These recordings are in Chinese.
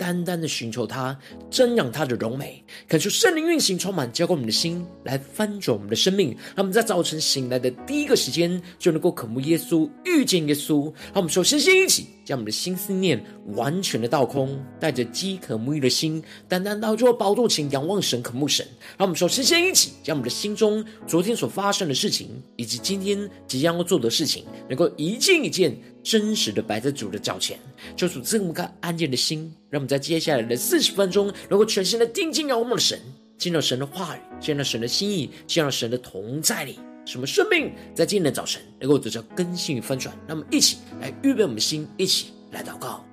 单单的寻求他，瞻仰他的荣美，恳求圣灵运行，充满浇灌我们的心，来翻转我们的生命。让我们在早晨醒来的第一个时间，就能够渴慕耶稣，遇见耶稣。让我们首先先一起将我们的心思念完全的倒空，带着饥渴沐浴的心，单单到主宝座前仰望神，渴慕神。让我们首先先一起将我们的心中昨天所发生的事情，以及今天即将要做的事情，能够一件一件。真实的摆在主的脚前，求主赐我们安静的心，让我们在接下来的四十分钟，能够全心的定睛仰望我们的神，进入神的话语，进入神的心意，进入神的同在里，什么生命在今天的早晨能够得到更新与翻转。那么一起来预备我们的心，一起来祷告。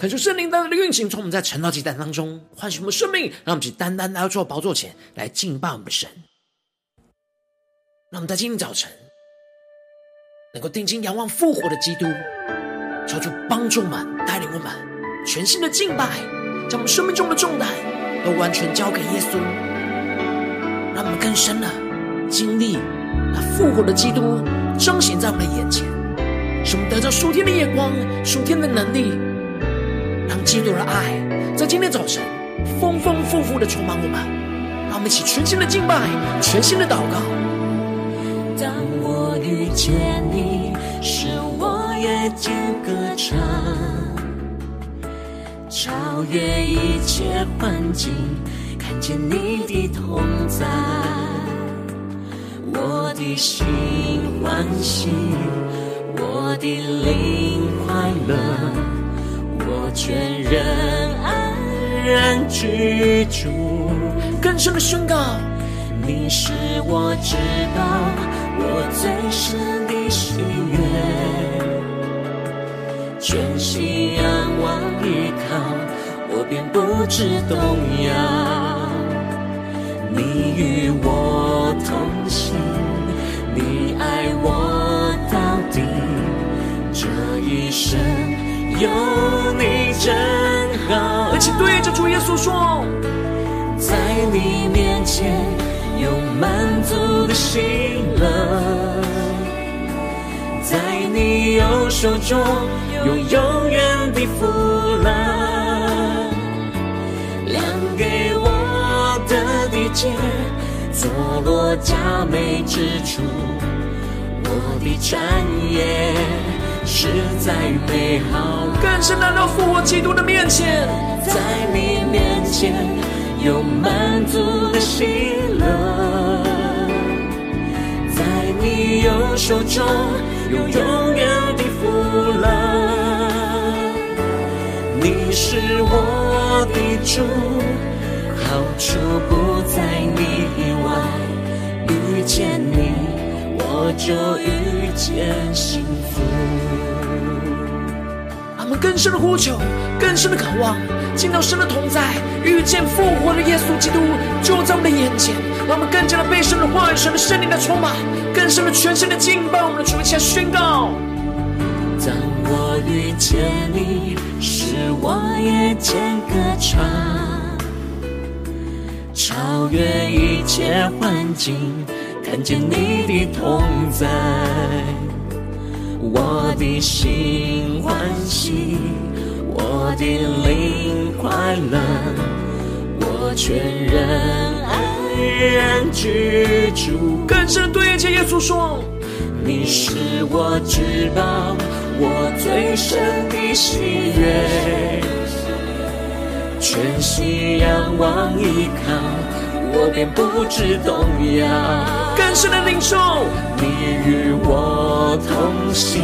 恳求圣灵单单的运行，从我们在晨祷祭坛当中唤醒我们生命，让我们去单单来到宝座前来敬拜我们的神。让我们在今天早晨能够定睛仰望复活的基督，求主帮助我们带领我们全新的敬拜，将我们生命中的重担都完全交给耶稣，让我们更深的经历那复活的基督彰显在我们的眼前，使我们得到属天的眼光、属天的能力。让基督的爱在今天早晨丰丰富富的充满我们，让我们一起全新的敬拜，全新的祷告。当我遇见你，使我夜间歌唱，超越一切环境，看见你的同在，我的心欢喜，我的灵快乐。全人安然居住，更深的宣告，你是我知道我最深的喜悦，全心仰望依靠，我便不知动摇。你与我同行，你爱我到底，这一生。有你真好，一起对着主耶稣说，在你面前有满足的喜乐，在你右手中有永远的福乐，量给我的地界，坐落佳美之处，我的产业。实在美好，更深来到复活基督的面前，在你面前有满足的喜乐，在你右手中有永远的福乐。你是我的主，好处不在你以外，遇见你我就遇见幸福。我们更深的呼求，更深的渴望，见到神的同在，遇见复活的耶稣基督就在我们的眼前。让我们更加的被神的话语、神的圣灵的充满，更深的全新的敬拜我们的主，一起来宣告。当我遇见你，使我夜间歌唱，超越一切环境，看见你的同在。我的心欢喜，我的灵快乐，我全人安然居住。更深对着耶稣说：你是我知道我最深的喜悦，全心仰望依靠，我便不知动摇。更深的领受，你与我同行，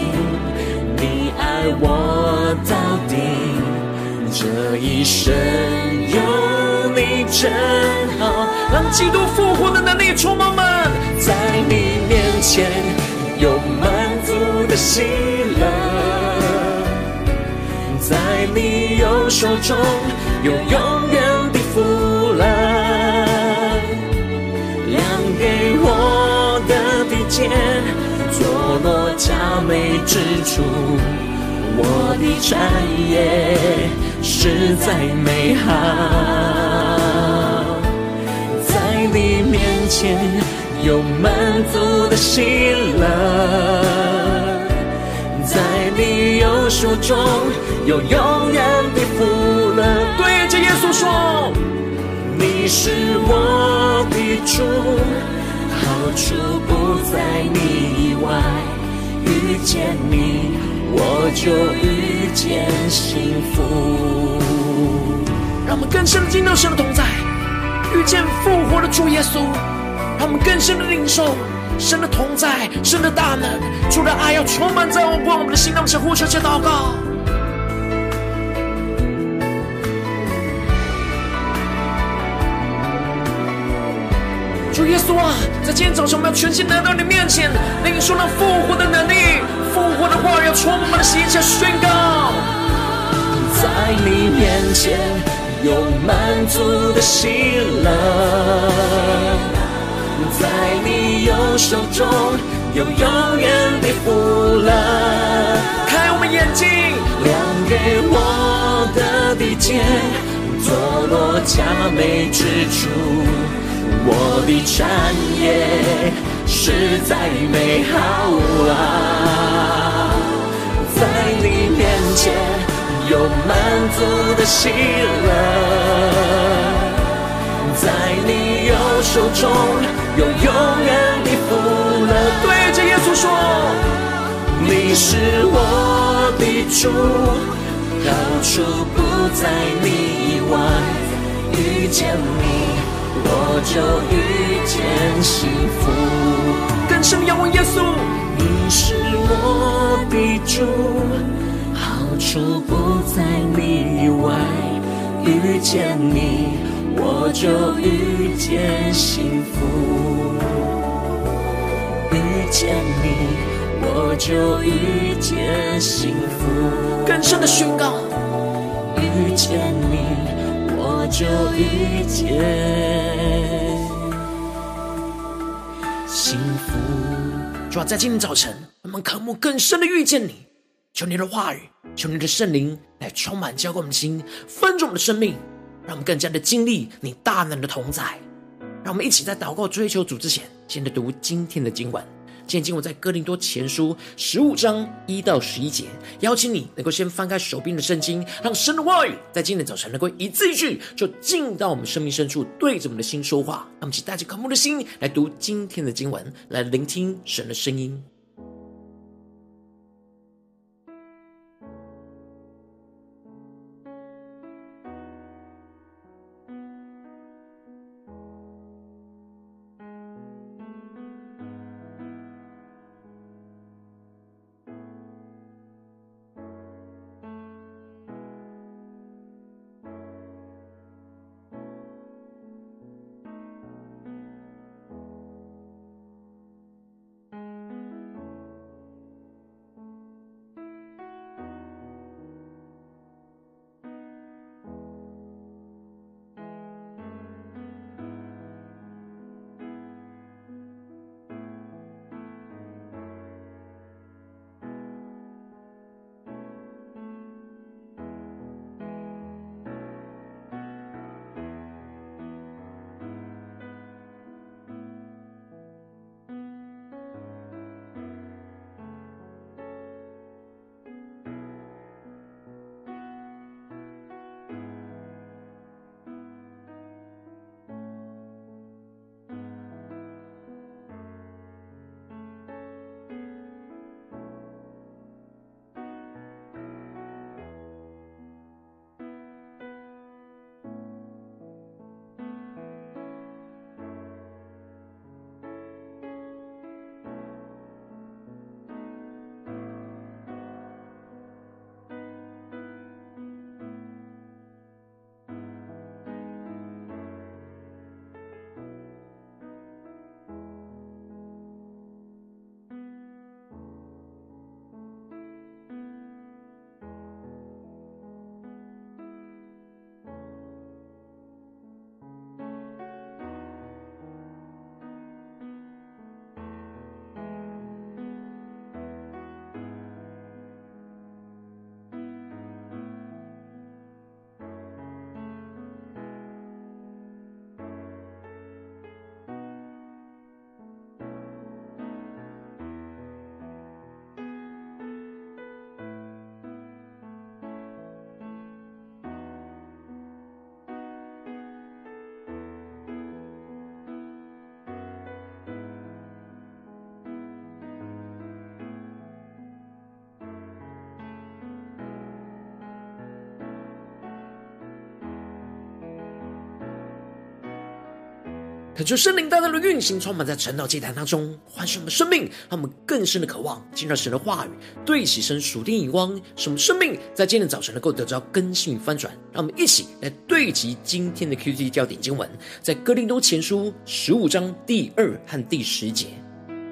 你爱我到底，这一生有你真好。让基督复活的能力充满们，在你面前有满足的喜乐，在你右手中有永远的福美之处，我的产业实在美好，在你面前。有满足的喜乐，在你右手中有永远的福乐。对着耶稣说：“你是我的主，好处不在你以外。遇见你，我就遇见幸福。”让我们更深的进到神的同在，遇见复活的主耶稣。让我们更深的领受神的同在，神的大能，主的爱要充满在我们的心，让我们向呼求、且祷告。耶稣啊，在今天早上，我们要全心来到你面前，领受那复活的能力，复活的话要充满我们的心，且宣告，在你面前有满足的喜乐。在你右手中有永远的福乐，开我们眼睛，亮给我的地界，坐落佳美之处，我的产业实在美好啊！在你面前有满足的喜乐。在你右手中有永远的福乐，对着耶稣说：“你是我的主，好处不在你以外。遇见你，我就遇见幸福。”更深仰望耶稣，你是我的主，好处不在你以外。遇见你。我就遇见幸福，遇见你，我就遇见幸福。更深的宣告，遇见你，我就遇见幸福。主要在今天早晨，我们渴慕更深的遇见你，求你的话语，求你的圣灵来充满浇灌我们的心，分盛我们的生命。让我们更加的经历你大能的同在。让我们一起在祷告追求主之前，先来读今天的经文。今天经文在哥林多前书十五章一到十一节。邀请你能够先翻开手边的圣经，让神的话语在今天早晨能够一字一句就进到我们生命深处，对着我们的心说话。那么，请带着渴慕的心来读今天的经文，来聆听神的声音。恳求圣灵大大的运行，充满在晨祷祭坛当中，唤醒我们生命，让我们更深的渴望进入神的话语，对齐神属天眼光，使我们生命在今天早晨能够得到更新与翻转。让我们一起来对齐今天的 QT 焦点经文，在哥林多前书十五章第二和第十节，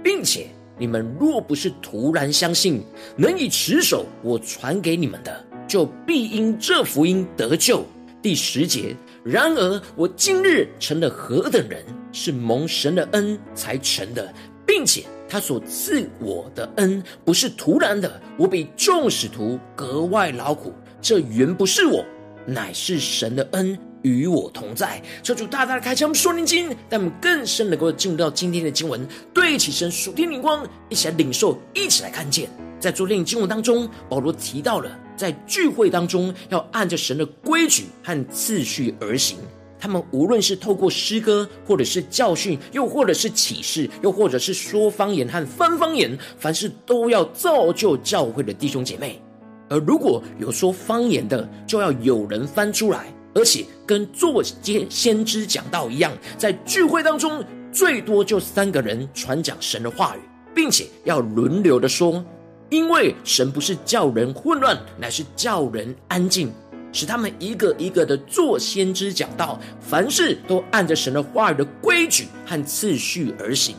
并且你们若不是突然相信，能以持守我传给你们的，就必因这福音得救。第十节。然而，我今日成了何等人，是蒙神的恩才成的，并且他所赐我的恩不是徒然的，我比众使徒格外劳苦。这原不是我，乃是神的恩与我同在。车主大大的开枪说灵经，让我们更深能够进入到今天的经文，对起神属天灵光，一起来领受，一起来看见。在昨天的经文当中，保罗提到了。在聚会当中，要按着神的规矩和次序而行。他们无论是透过诗歌，或者是教训，又或者是启示，又或者是说方言和翻方言，凡事都要造就教会的弟兄姐妹。而如果有说方言的，就要有人翻出来，而且跟作先知讲道一样，在聚会当中最多就三个人传讲神的话语，并且要轮流的说。因为神不是叫人混乱，乃是叫人安静，使他们一个一个的做先知讲道，凡事都按着神的话语的规矩和次序而行。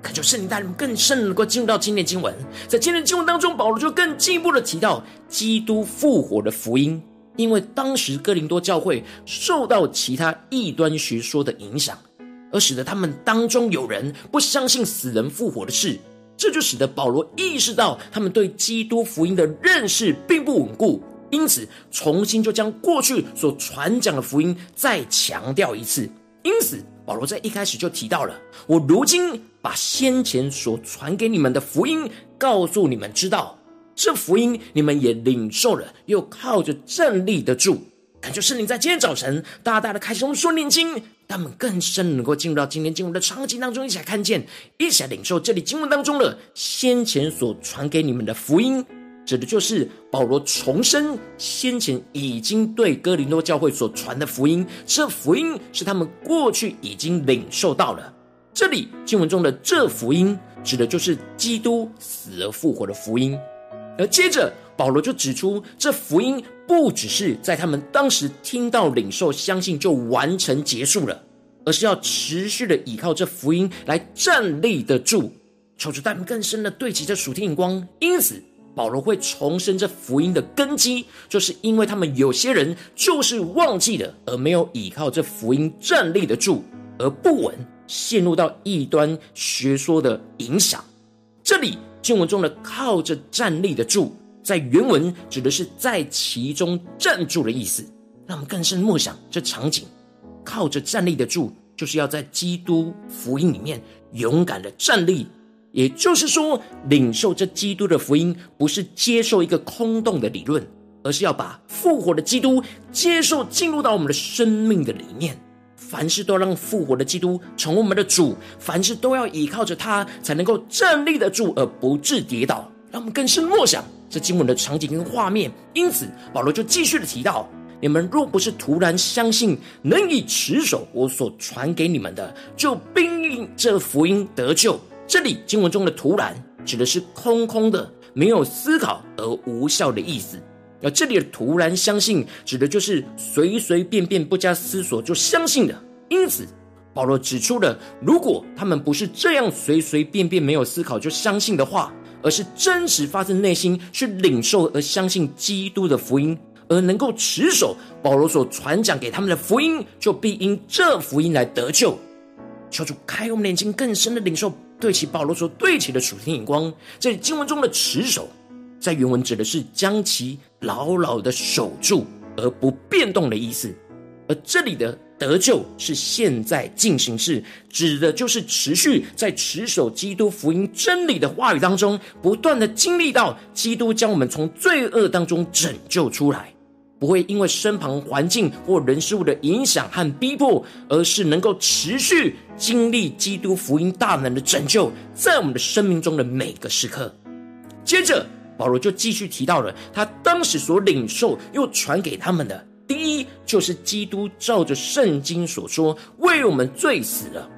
恳求圣灵带领更深能够进入到今天经文，在今天经文当中，保罗就更进一步的提到基督复活的福音，因为当时哥林多教会受到其他异端学说的影响，而使得他们当中有人不相信死人复活的事。这就使得保罗意识到，他们对基督福音的认识并不稳固，因此重新就将过去所传讲的福音再强调一次。因此，保罗在一开始就提到了：我如今把先前所传给你们的福音告诉你们知道，这福音你们也领受了，又靠着站立得住。感觉圣灵在今天早晨大大的开启我们属灵经。他们更深能够进入到今天经文的场景当中，一起来看见，一起来领受这里经文当中的先前所传给你们的福音，指的就是保罗重申先前已经对哥林多教会所传的福音。这福音是他们过去已经领受到了。这里经文中的这福音，指的就是基督死而复活的福音。而接着保罗就指出，这福音。不只是在他们当时听到、领受、相信就完成结束了，而是要持续的依靠这福音来站立得住，求主带领更深的对齐这属天眼光。因此，保罗会重申这福音的根基，就是因为他们有些人就是忘记了，而没有依靠这福音站立得住，而不稳，陷入到异端学说的影响。这里经文中的靠着站立得住。在原文指的是在其中站住的意思，让我们更深默想这场景，靠着站立得住，就是要在基督福音里面勇敢的站立。也就是说，领受这基督的福音，不是接受一个空洞的理论，而是要把复活的基督接受进入到我们的生命的里面。凡事都让复活的基督成为我们的主，凡事都要依靠着他，才能够站立得住而不致跌倒。让我们更深默想。这经文的场景跟画面，因此保罗就继续的提到：你们若不是突然相信，能以持守我所传给你们的，就必因这福音得救。这里经文中的“突然”指的是空空的、没有思考而无效的意思。而这里的“突然相信”指的就是随随便便、不加思索就相信的。因此，保罗指出了，如果他们不是这样随随便便、没有思考就相信的话，而是真实发自内心去领受而相信基督的福音，而能够持守保罗所传讲给他们的福音，就必因这福音来得救。求主开我们眼睛，更深的领受对齐保罗所对齐的属天眼光。这里经文中的持守，在原文指的是将其牢牢的守住而不变动的意思，而这里的。得救是现在进行式，指的就是持续在持守基督福音真理的话语当中，不断的经历到基督将我们从罪恶当中拯救出来，不会因为身旁环境或人事物的影响和逼迫，而是能够持续经历基督福音大能的拯救，在我们的生命中的每个时刻。接着，保罗就继续提到了他当时所领受又传给他们的。第一就是基督照着圣经所说，为我们罪死了。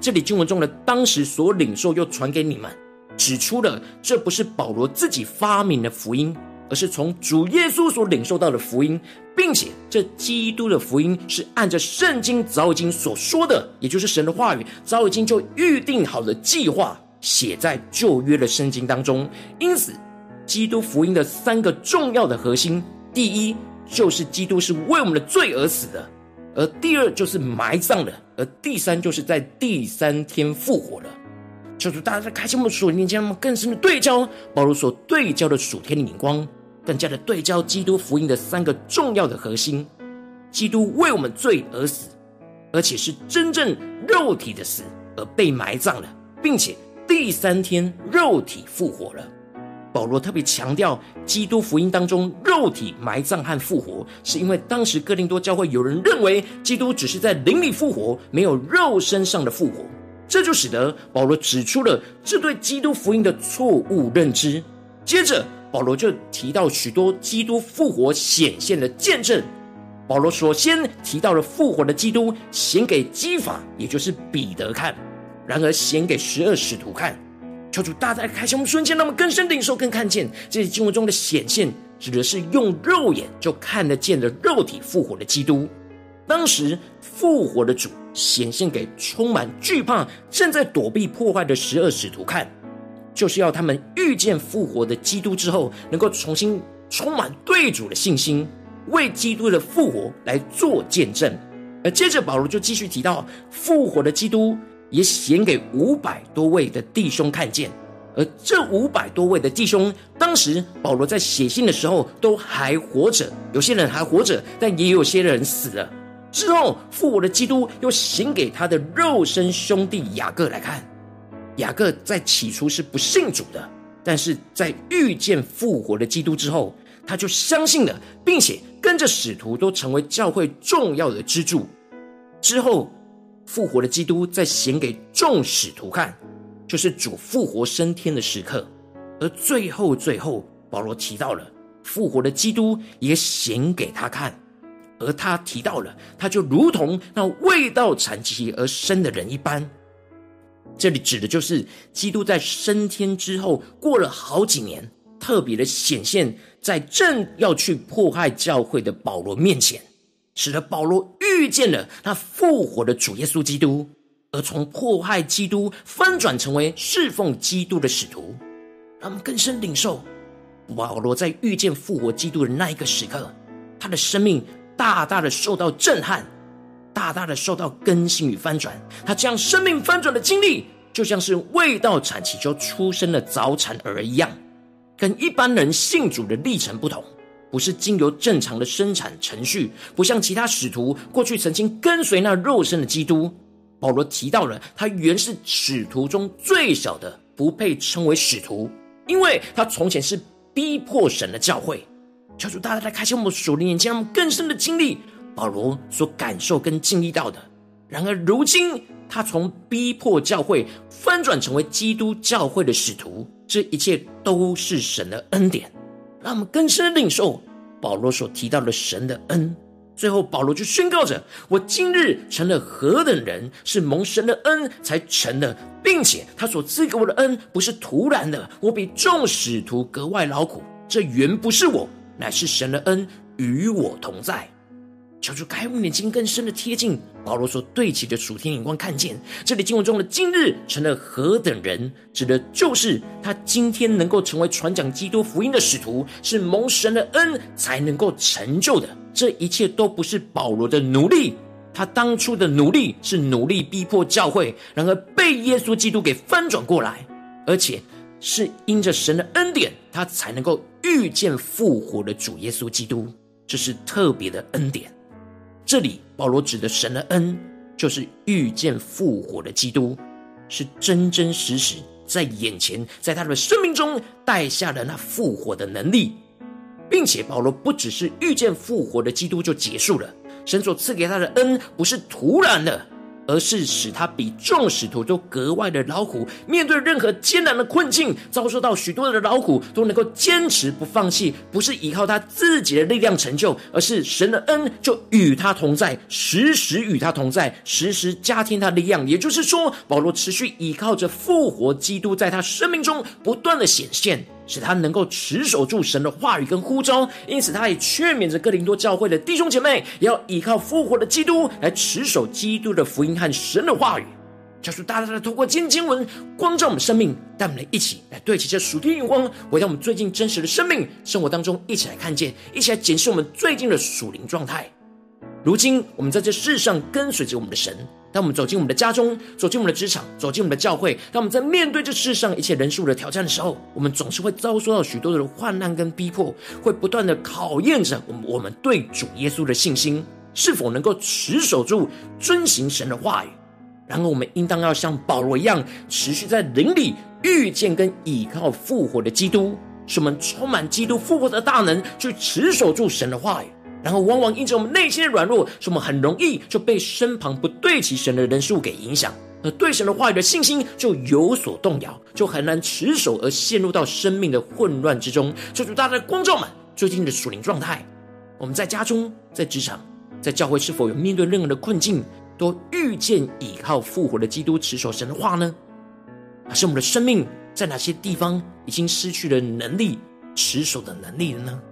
这里经文中的当时所领受又传给你们，指出了这不是保罗自己发明的福音，而是从主耶稣所领受到的福音，并且这基督的福音是按着圣经早已经所说的，也就是神的话语早已经就预定好的计划写在旧约的圣经当中。因此，基督福音的三个重要的核心，第一就是基督是为我们的罪而死的。而第二就是埋葬了，而第三就是在第三天复活了。求主大家在开启我们属灵间，我们更深的对焦保罗所对焦的属天的眼光，更加的对焦基督福音的三个重要的核心：基督为我们罪而死，而且是真正肉体的死，而被埋葬了，并且第三天肉体复活了。保罗特别强调，基督福音当中肉体埋葬和复活，是因为当时哥林多教会有人认为基督只是在灵里复活，没有肉身上的复活，这就使得保罗指出了这对基督福音的错误认知。接着，保罗就提到许多基督复活显现的见证。保罗首先提到了复活的基督显给基法，也就是彼得看，然而显给十二使徒看。求主大大开启我们瞬间，让我们更深领受、更看见这些经文中的显现，指的是用肉眼就看得见的肉体复活的基督。当时复活的主显现给充满惧怕、正在躲避破坏的十二使徒看，就是要他们遇见复活的基督之后，能够重新充满对主的信心，为基督的复活来做见证。而接着保罗就继续提到复活的基督。也显给五百多位的弟兄看见，而这五百多位的弟兄，当时保罗在写信的时候都还活着，有些人还活着，但也有些人死了。之后复活的基督又显给他的肉身兄弟雅各来看，雅各在起初是不信主的，但是在遇见复活的基督之后，他就相信了，并且跟着使徒都成为教会重要的支柱。之后。复活的基督在显给众使徒看，就是主复活升天的时刻。而最后，最后，保罗提到了复活的基督也显给他看，而他提到了，他就如同那未到残疾而生的人一般。这里指的就是基督在升天之后，过了好几年，特别的显现在正要去迫害教会的保罗面前。使得保罗遇见了那复活的主耶稣基督，而从迫害基督翻转成为侍奉基督的使徒，让我们更深领受保罗在遇见复活基督的那一个时刻，他的生命大大的受到震撼，大大的受到更新与翻转。他这样生命翻转的经历，就像是未到产期就出生的早产儿一样，跟一般人信主的历程不同。不是经由正常的生产程序，不像其他使徒过去曾经跟随那肉身的基督。保罗提到了他原是使徒中最小的，不配称为使徒，因为他从前是逼迫神的教会。求主大大来开启我们属灵眼睛，让我们更深的经历保罗所感受跟经历到的。然而如今他从逼迫教会翻转成为基督教会的使徒，这一切都是神的恩典。让我们更深的领受保罗所提到的神的恩。最后，保罗就宣告着：“我今日成了何等人，是蒙神的恩才成的，并且他所赐给我的恩不是徒然的。我比众使徒格外劳苦，这原不是我，乃是神的恩与我同在。”求主开悟眼睛，更深的贴近保罗所对齐的主天眼光，看见这里经文中的“今日成了何等人”，指的就是他今天能够成为传讲基督福音的使徒，是蒙神的恩才能够成就的。这一切都不是保罗的努力，他当初的努力是努力逼迫教会，然而被耶稣基督给翻转过来，而且是因着神的恩典，他才能够遇见复活的主耶稣基督，这是特别的恩典。这里保罗指的神的恩，就是遇见复活的基督，是真真实实在眼前，在他的生命中带下了那复活的能力，并且保罗不只是遇见复活的基督就结束了，神所赐给他的恩不是徒然的，而是使他比众使徒都格外的劳苦，面对任何艰难的困境，遭受到许多的劳苦，都能够坚持不放弃，不是依靠他自己的力量成就，而是神的恩就与他同在，时时与他同在，时时加添他力量。也就是说，保罗持续依靠着复活基督，在他生命中不断的显现。使他能够持守住神的话语跟呼召，因此他也劝勉着哥林多教会的弟兄姐妹，也要依靠复活的基督来持守基督的福音和神的话语。教主大大的透过今天经文光照我们生命，带我们来一起来对齐这属天眼光，回到我们最近真实的生命生活当中，一起来看见，一起来检视我们最近的属灵状态。如今我们在这世上跟随着我们的神。当我们走进我们的家中，走进我们的职场，走进我们的教会，当我们在面对这世上一切人数的挑战的时候，我们总是会遭受到许多的患难跟逼迫，会不断的考验着我们我们对主耶稣的信心是否能够持守住、遵行神的话语。然后我们应当要像保罗一样，持续在灵里遇见跟倚靠复活的基督，使我们充满基督复活的大能，去持守住神的话语。然后，往往因着我们内心的软弱，使我们很容易就被身旁不对齐神的人数给影响，而对神的话语的信心就有所动摇，就很难持守，而陷入到生命的混乱之中。求主大家的光照们最近的属灵状态，我们在家中、在职场、在教会，是否有面对任何的困境，都遇见倚靠复活的基督，持守神的话呢？还是我们的生命在哪些地方已经失去了能力持守的能力了呢？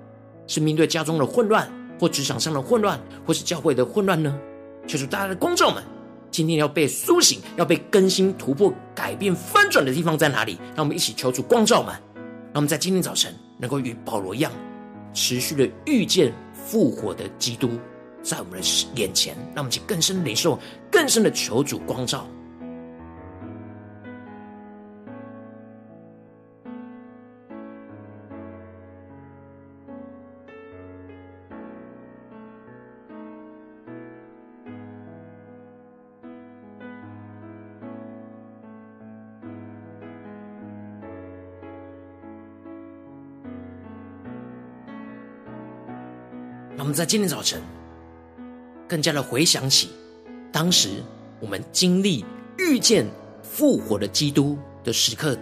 是面对家中的混乱？或职场上的混乱，或是教会的混乱呢？求主大家的光照们，今天要被苏醒、要被更新、突破、改变、翻转的地方在哪里？让我们一起求主光照们，让我们在今天早晨能够与保罗一样，持续的遇见复活的基督在我们的眼前，让我们去更深的领受、更深的求主光照。在今天早晨，更加的回想起当时我们经历遇见复活的基督的时刻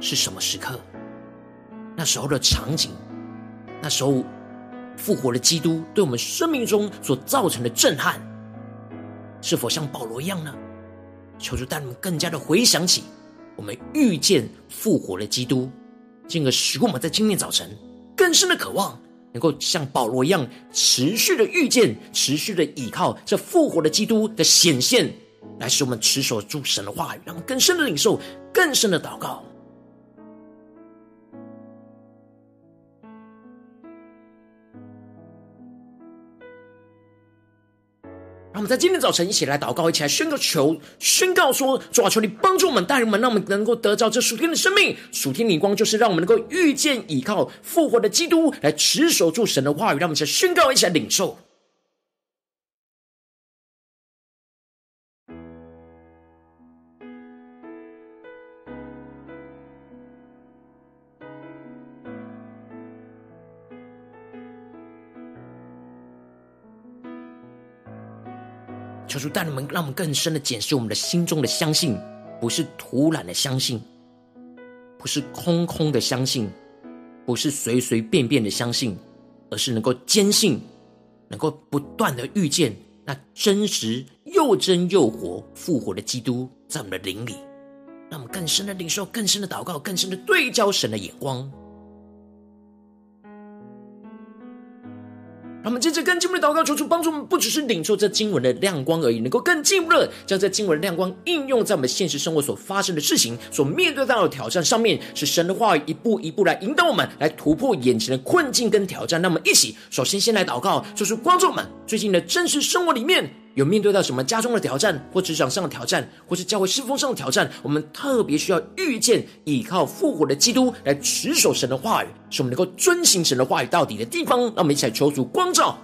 是什么时刻？那时候的场景，那时候复活的基督对我们生命中所造成的震撼，是否像保罗一样呢？求主带你们更加的回想起我们遇见复活的基督，进而使我们在今天早晨更深的渴望。能够像保罗一样持续的遇见，持续的依靠这复活的基督的显现，来使我们持守住神的话语，让更深的领受，更深的祷告。让我们在今天早晨一起来祷告，一起来宣告求，宣告说：主啊，求你帮助我们，带领我们，让我们能够得到这属天的生命。属天灵光就是让我们能够遇见、依靠复活的基督，来持守住神的话语。让我们一起来宣告，一起来领受。主带你们，让我们更深的检视我们的心中的相信，不是突然的相信，不是空空的相信，不是随随便便的相信，而是能够坚信，能够不断的遇见那真实又真又活复活的基督在我们的灵里，让我们更深的领受，更深的祷告，更深的对焦神的眼光。他们接着更进一步的祷告，求主帮助我们，不只是领受这经文的亮光而已，能够更进一步的将这经文的亮光应用在我们现实生活所发生的事情、所面对到的挑战上面，是神的话语一步一步来引导我们，来突破眼前的困境跟挑战。那么，一起首先先来祷告，就是观众们最近的真实生活里面。有面对到什么家中的挑战，或职场上的挑战，或是教会侍奉上的挑战，我们特别需要遇见依靠复活的基督来持守神的话语，是我们能够遵行神的话语到底的地方。让我们一起来求主光照。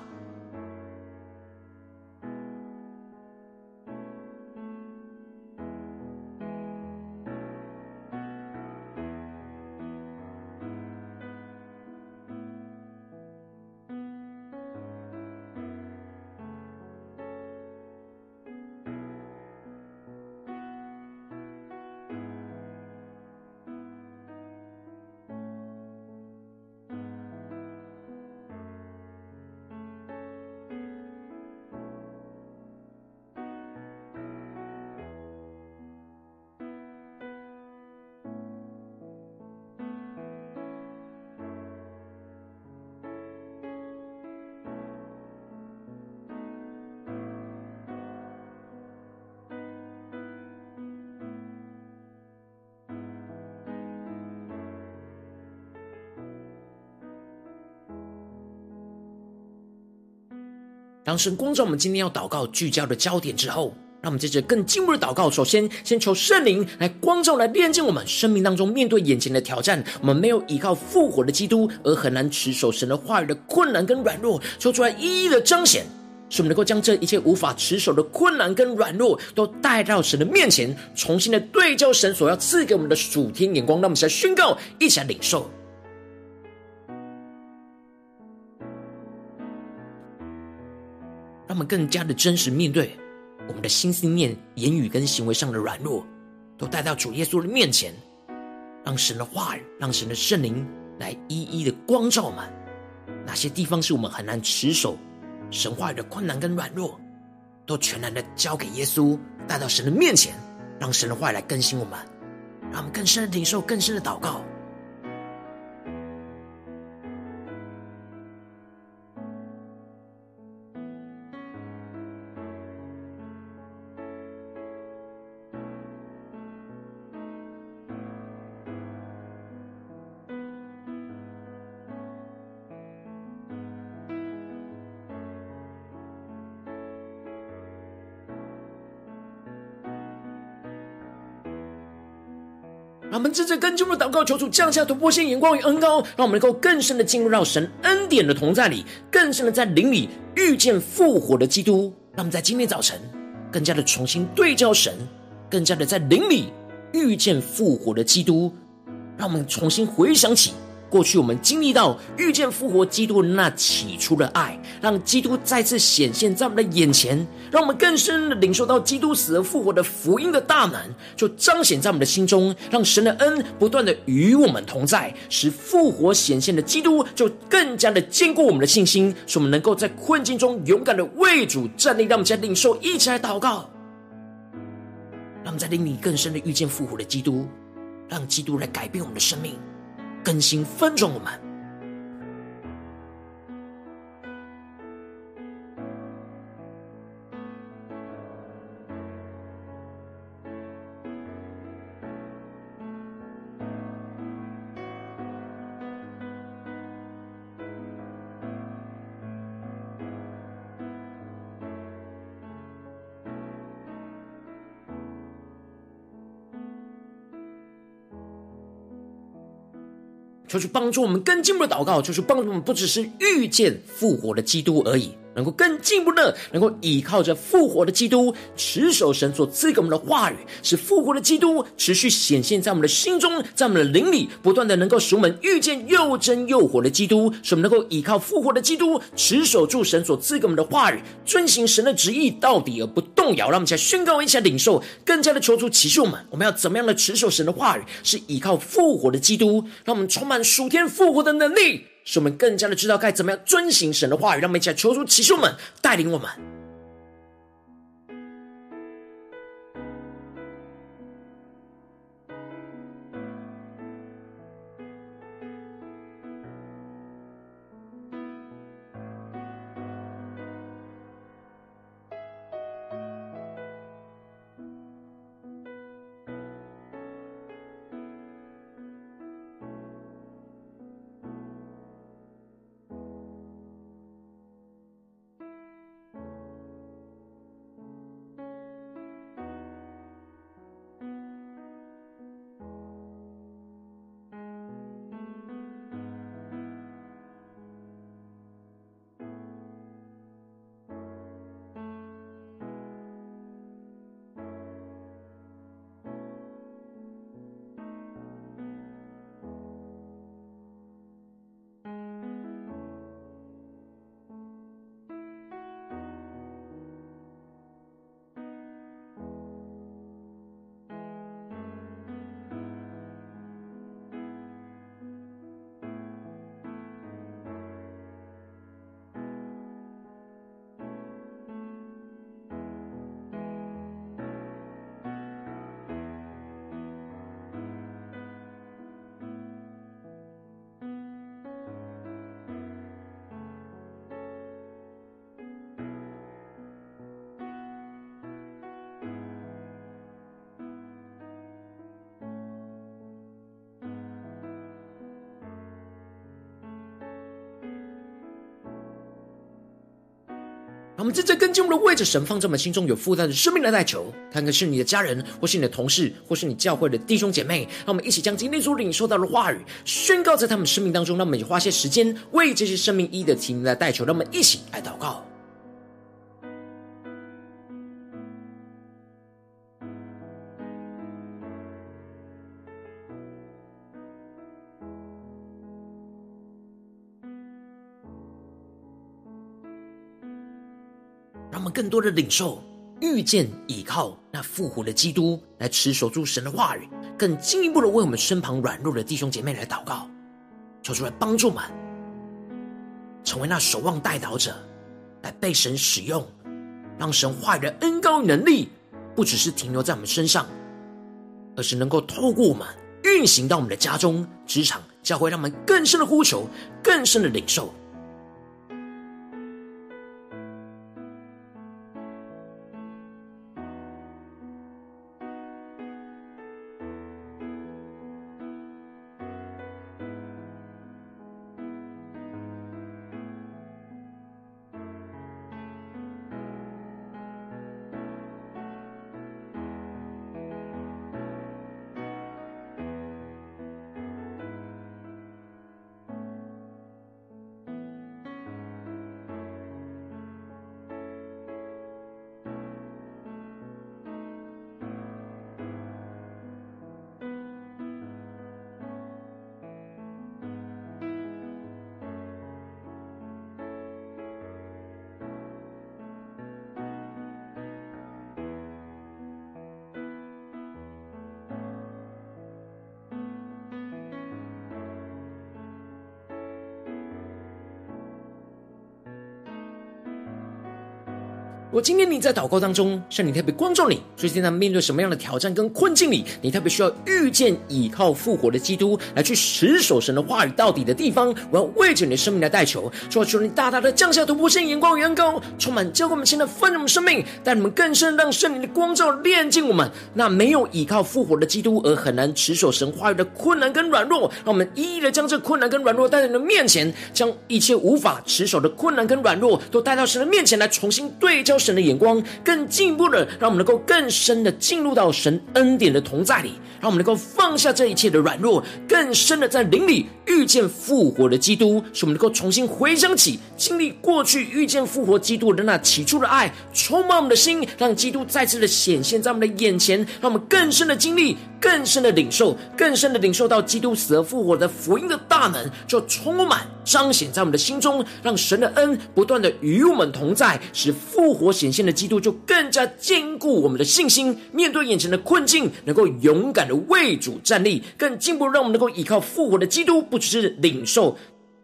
当神光照我们今天要祷告聚焦的焦点之后，让我们接着更进一步的祷告。首先，先求圣灵来光照、来炼净我们生命当中面对眼前的挑战。我们没有依靠复活的基督，而很难持守神的话语的困难跟软弱，求出来一一的彰显，使我们能够将这一切无法持守的困难跟软弱，都带到神的面前，重新的对焦神所要赐给我们的属天眼光。让我们来宣告，一起来领受，让我们更加的真实面对。我们的心思念、言语跟行为上的软弱，都带到主耶稣的面前，让神的话语、让神的圣灵来一一的光照我们。哪些地方是我们很难持守神话语的困难跟软弱，都全然的交给耶稣，带到神的面前，让神的话来更新我们，让我们更深的领受、更深的祷告。们真正更进入祷告，求主降下突破性眼光与恩膏，让我们能够更深的进入到神恩典的同在里，更深的在灵里遇见复活的基督。让我们在今天早晨更加的重新对焦神，更加的在灵里遇见复活的基督。让我们重新回想起。过去我们经历到遇见复活基督那起初的爱，让基督再次显现在我们的眼前，让我们更深的领受到基督死而复活的福音的大能，就彰显在我们的心中，让神的恩不断的与我们同在，使复活显现的基督就更加的坚固我们的信心，使我们能够在困境中勇敢的为主站立。让我们再领受，一起来祷告，让我们在领你更深的遇见复活的基督，让基督来改变我们的生命。更新分盛我们。就是帮助我们更进一步的祷告，就是帮助我们不只是遇见复活的基督而已。能够更进一步的，能够依靠着复活的基督，持守神所赐给我们的话语，使复活的基督持续显现在我们的心中，在我们的灵里，不断的能够使我们遇见又真又活的基督，使我们能够依靠复活的基督，持守住神所赐给我们的话语，遵行神的旨意到底而不动摇。让我们一起来宣告，一起来领受，更加的求主启示我们，我们要怎么样的持守神的话语，是依靠复活的基督，让我们充满属天复活的能力。使我们更加的知道该怎么样遵行神的话语，让我们一起来求主启示我们，带领我们。我们正在跟进我们的位置神放在我们心中有负担的生命来代求，看看是你的家人，或是你的同事，或是你教会的弟兄姐妹，让我们一起将今天所领受到的话语宣告在他们生命当中。让我们也花些时间为这些生命一的提名来代求，让我们一起来祷告。更多的领受、遇见、倚靠那复活的基督，来持守住神的话语，更进一步的为我们身旁软弱的弟兄姐妹来祷告，求出来帮助我们，成为那守望代祷者，来被神使用，让神话语的恩膏与能力，不只是停留在我们身上，而是能够透过我们运行到我们的家中、职场、教会，让我们更深的呼求、更深的领受。如果今天你在祷告当中，圣灵特别光照你，最近在面对什么样的挑战跟困境里，你特别需要遇见倚靠复活的基督，来去持守神的话语到底的地方，我要为着你的生命来代求，主啊，求你大大的降下突破性眼光与恩膏，充满教灌我们现在丰盛的生命，带你们更深让圣灵的光照炼净我们。那没有倚靠复活的基督而很难持守神话语的困难跟软弱，让我们一一的将这困难跟软弱带到你的面前，将一切无法持守的困难跟软弱都带到神的面前来，重新对焦。神的眼光更进一步的，让我们能够更深的进入到神恩典的同在里，让我们能够放下这一切的软弱，更深的在灵里遇见复活的基督，使我们能够重新回想起经历过去遇见复活基督的那起初的爱，充满我们的心，让基督再次的显现在我们的眼前，让我们更深的经历，更深的领受，更深的领受到基督死而复活的福音的大能，就充满彰显在我们的心中，让神的恩不断的与我们同在，使复活显现的基督就更加坚固我们的信心，面对眼前的困境，能够勇敢的为主站立，更进一步让我们能够依靠复活的基督，不只是领受。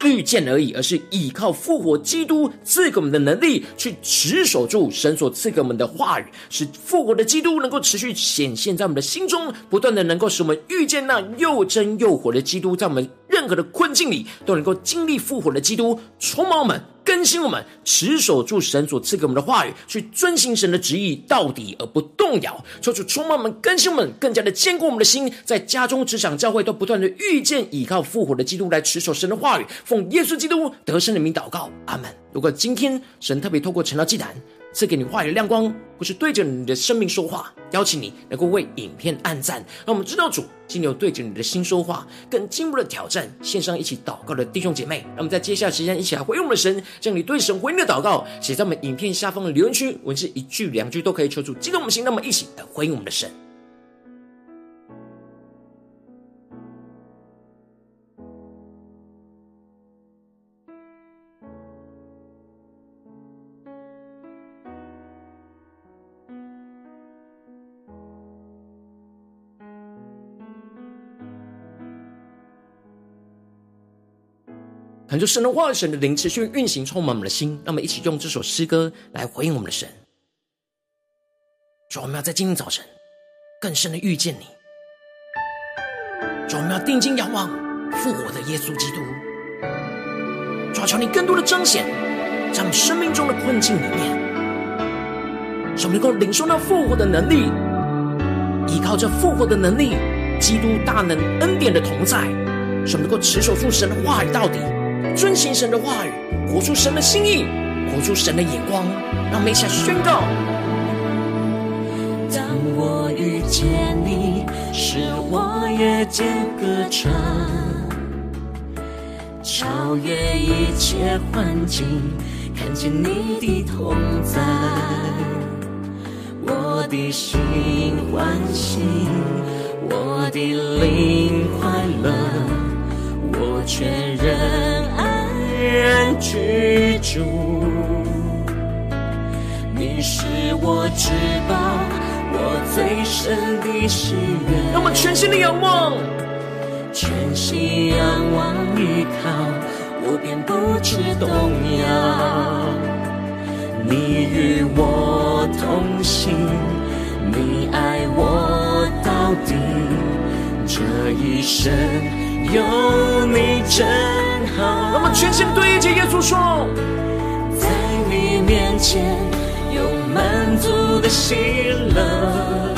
遇见而已，而是依靠复活基督赐给我们的能力，去持守住神所赐给我们的话语，使复活的基督能够持续显现在我们的心中，不断的能够使我们遇见那又真又活的基督，在我们任何的困境里都能够经历复活的基督，充满我们。更新我们，持守住神所赐给我们的话语，去遵行神的旨意到底而不动摇。求主充满我们，更新我们，更加的坚固我们的心，在家中、职场、教会都不断的遇见、依靠复活的基督来持守神的话语。奉耶稣基督得胜的名祷告，阿门。如果今天神特别透过晨祷祭坛，赐给你话语的亮光，或是对着你的生命说话，邀请你能够为影片按赞，让我们知道主今天有对着你的心说话，更进一步的挑战线上一起祷告的弟兄姐妹，让我们在接下来时间一起来回应我们的神，将你对神回应的祷告写在我们影片下方的留言区，文字一句两句都可以求助激动我们的心，那么一起来回应我们的神。恳求神的话语、神的灵持续运行，充满我们的心。让我们一起用这首诗歌来回应我们的神。主，我们要在今天早晨更深的遇见你。主，我们要定睛仰望复活的耶稣基督。主，求你更多的彰显在我们生命中的困境里面，使我们能够领受那复活的能力，依靠着复活的能力，基督大能恩典的同在，使我们能够持守住神的话语到底。遵行神的话语，活出神的心意，活出神的眼光，让我们一起来宣告。当我遇见你，使我夜间歌唱，超越一切环境，看见你的同在，我的心欢喜，我的灵快乐，我全人爱居住。你是我至宝，我最深的喜悦。让我们全心的仰望，全心仰望依靠。我便不知动摇，你与我同行，你爱我到底，这一生有你真好。我全心对着耶稣说，在你面前有满足的喜乐，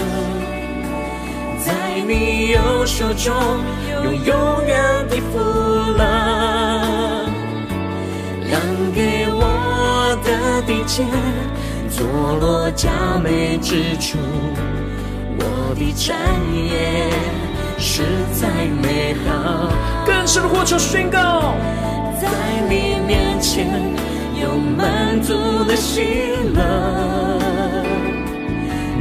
在你右手中有永远的福乐。给我的地界，坐落佳美之处，我的产业实在美好。更深的呼求宣告，在你面前有满足的喜乐，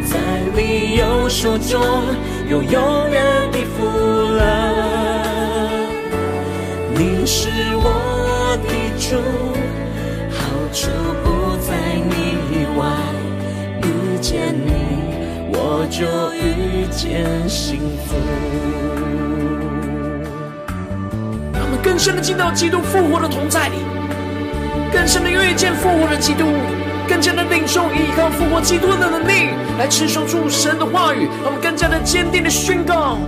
在你右手中有永远的福乐。你是我的主。好处不在你以外，遇见你，我就遇见幸福。让我们更深的进到基督复活的同在里，更深的遇见复活的基督，更加的领受依靠复活基督的能力，来持守住神的话语。让我们更加的坚定的宣告：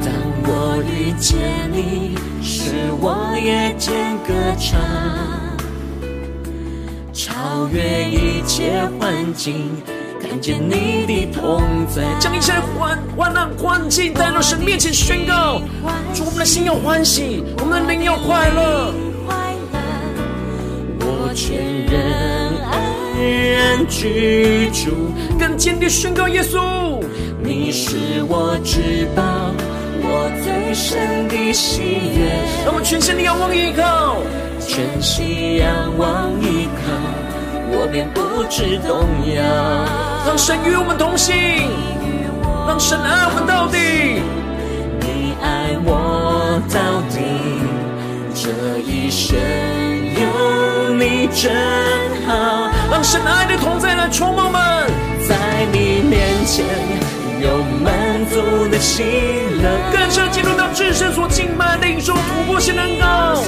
当我遇见你，使我夜间歌唱。超越一切环境，看见你的同在，将一切患患难困境带到神面前宣告，主我们的心要欢喜，我们的灵要快乐。我全人安然居住，更坚定宣告耶稣，你是我至宝，我最深的喜悦。让我们全心的仰望依靠，全心仰望依靠。我便不知动摇，让神与我们同行，让神爱我们到底。你爱我到底，这一生有你真好。让神爱的同在来充满我们，在你面前有满足的喜乐，更深进入到至圣所敬拜领受突破性能高，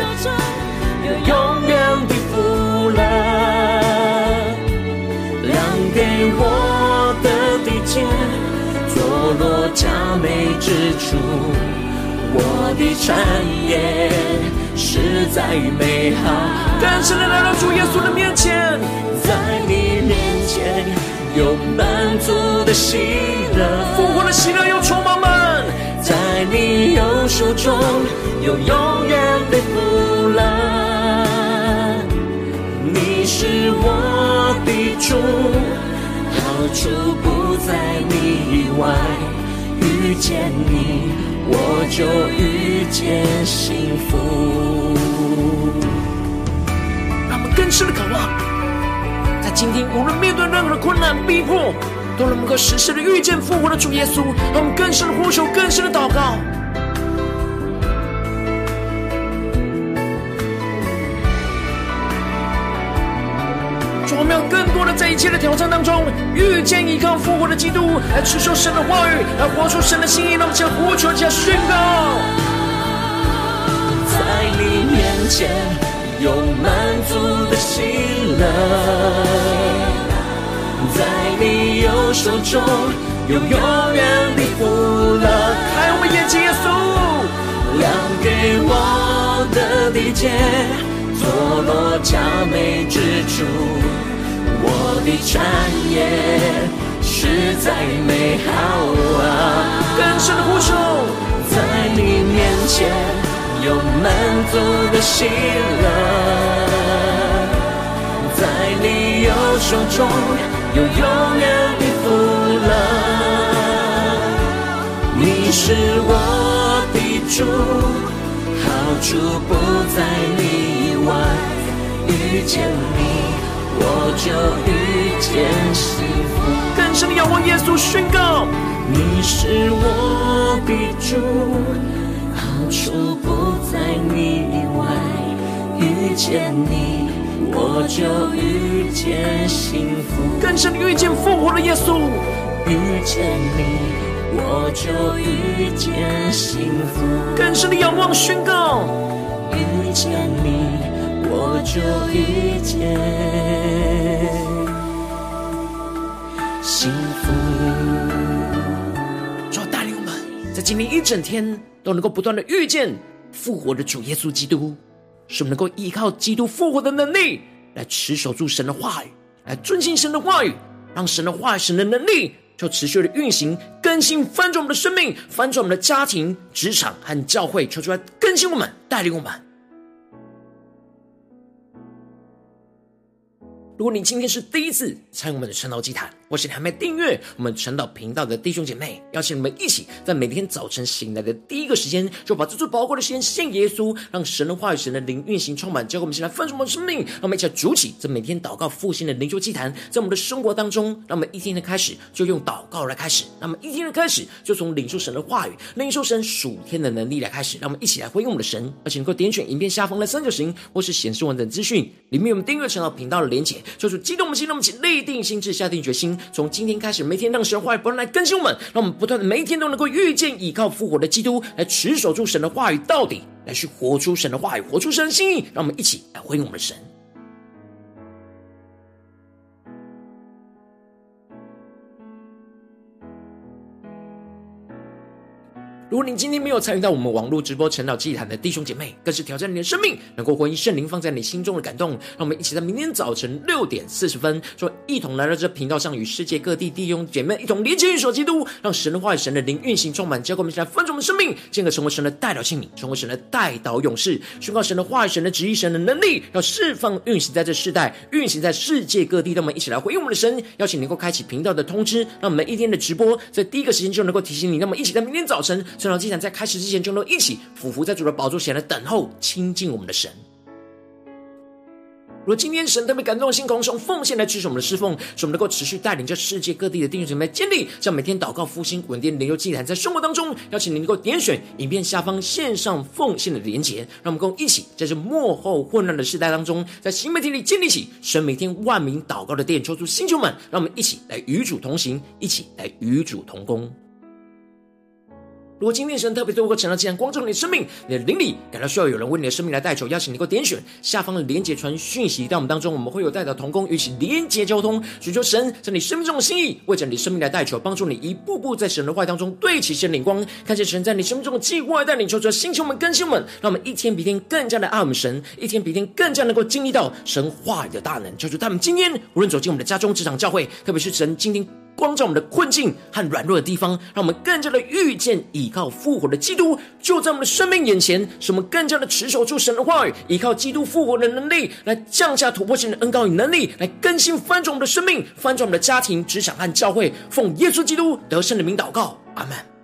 有永远的福乐。给我的地界，坐落佳美之处，我的产业实在美好。的来到主耶稣的面前，在你面前有满足的喜乐，复活的喜乐又充满满，在你右手中有永远的福乐。你是我的主。好处不在你以外，遇见你，我就遇见幸福。让我们更深的渴望，在今天无论面对任何的困难逼迫，都能够实时的遇见复活的主耶稣。让我们更深的呼求，更深的祷告。我们要更多的在一切的挑战当中，遇见依靠复活的基督，来持守神的话语，来活出神的心意，让我们将呼求加宣告。在你面前有满足的喜乐，在你右手中有永远的福乐。来我们眼睛，耶稣，量给我的地界，坐落佳美之处。我的产业实在美好啊！更深的呼求，在你面前有满足的喜乐，在你右手中有永远的福乐。你是我的主，好处不在你以外，遇见你我就见幸福。更深的仰望耶稣宣告，你是我的主，好处不在你以外，遇见你我就遇见幸福。更深的遇见复活的耶稣，遇见你我就遇见幸福。更深的仰望宣告，遇见你我就遇见。幸福。主带领我们，在今天一整天都能够不断的遇见复活的主耶稣基督，使我们能够依靠基督复活的能力，来持守住神的话语，来遵行神的话语，让神的话语、神的能力就持续的运行、更新、翻转我们的生命，翻转我们的家庭、职场和教会，求主来更新我们，带领我们。如果你今天是第一次参与我们的晨祷祭坛，或是你还没订阅我们晨祷频道的弟兄姐妹，邀请你们一起在每天早晨醒来的第一个时间，就把这最宝贵的时间献给耶稣，让神的话语、神的灵运行充满，交给我们，先来分盛我们的生命。让我们一起来筑起这每天祷告复兴的灵修祭坛，在我们的生活当中，让我们一天的开始就用祷告来开始，让我们一天的开始就从领受神的话语、领受神属天的能力来开始。让我们一起来回应我们的神，而且能够点选影片下方的三角形，或是显示完整资讯里面有我们订阅晨祷频道的连结。就是激动我们心，让我们立定心志，下定决心，从今天开始，每天让神话语不断来更新我们，让我们不断的每一天都能够遇见依靠复活的基督，来持守住神的话语到底，来去活出神的话语，活出神的心意。让我们一起来回应我们的神。如果你今天没有参与到我们网络直播晨祷祭坛的弟兄姐妹，更是挑战你的生命，能够回应圣灵放在你心中的感动。让我们一起在明天早晨六点四十分，说一同来到这频道上，与世界各地弟兄姐妹一同连接、运手基督，让神的话语、神的灵运行充满，交给我们一起来分盛我们生命，进而成为神的代祷器皿，成为神的代祷勇士，宣告神的话语、神的旨意、神的能力，要释放运行在这世代，运行在世界各地。让我们一起来回应我们的神，邀请能够开启频道的通知，让我们一天的直播在第一个时间就能够提醒你。那么一起在明天早晨。晨祷祭坛在开始之前，就能一起俯伏在主的宝座前来等候亲近我们的神。如果今天神特别感动的心，空用奉献来支持我们的侍奉，使我们能够持续带领着世界各地的弟兄姊妹建立，像每天祷告复兴稳定灵修祭坛，在生活当中，邀请您能够点选影片下方线上奉献的连结，让我们共一起在这幕后混乱的时代当中，在新媒体里建立起神每天万名祷告的殿，抽出星球们，让我们一起来与主同行，一起来与主同工。如果今天神特别透过晨祷祭坛光照你的生命，你的灵里感到需要有人为你的生命来代求，邀请你能够点选下方的连结传讯息到我们当中，我们会有代祷同工与其连结交通，寻求神在你生命中的心意，为着你生命来代求，帮助你一步步在神的话当中对齐神的灵光，看见神在你生命中的计划带领，求主星球们更新们，让我们一天比一天更加的爱我们神，一天比一天更加能够经历到神话语的大能，求主他们今天无论走进我们的家中、职场、教会，特别是神今天。光照我们的困境和软弱的地方，让我们更加的遇见依靠复活的基督，就在我们的生命眼前，使我们更加的持守住神的话语，依靠基督复活的能力，来降下突破性的恩膏与能力，来更新翻转我们的生命，翻转我们的家庭、职场和教会。奉耶稣基督得胜的名祷告，阿门。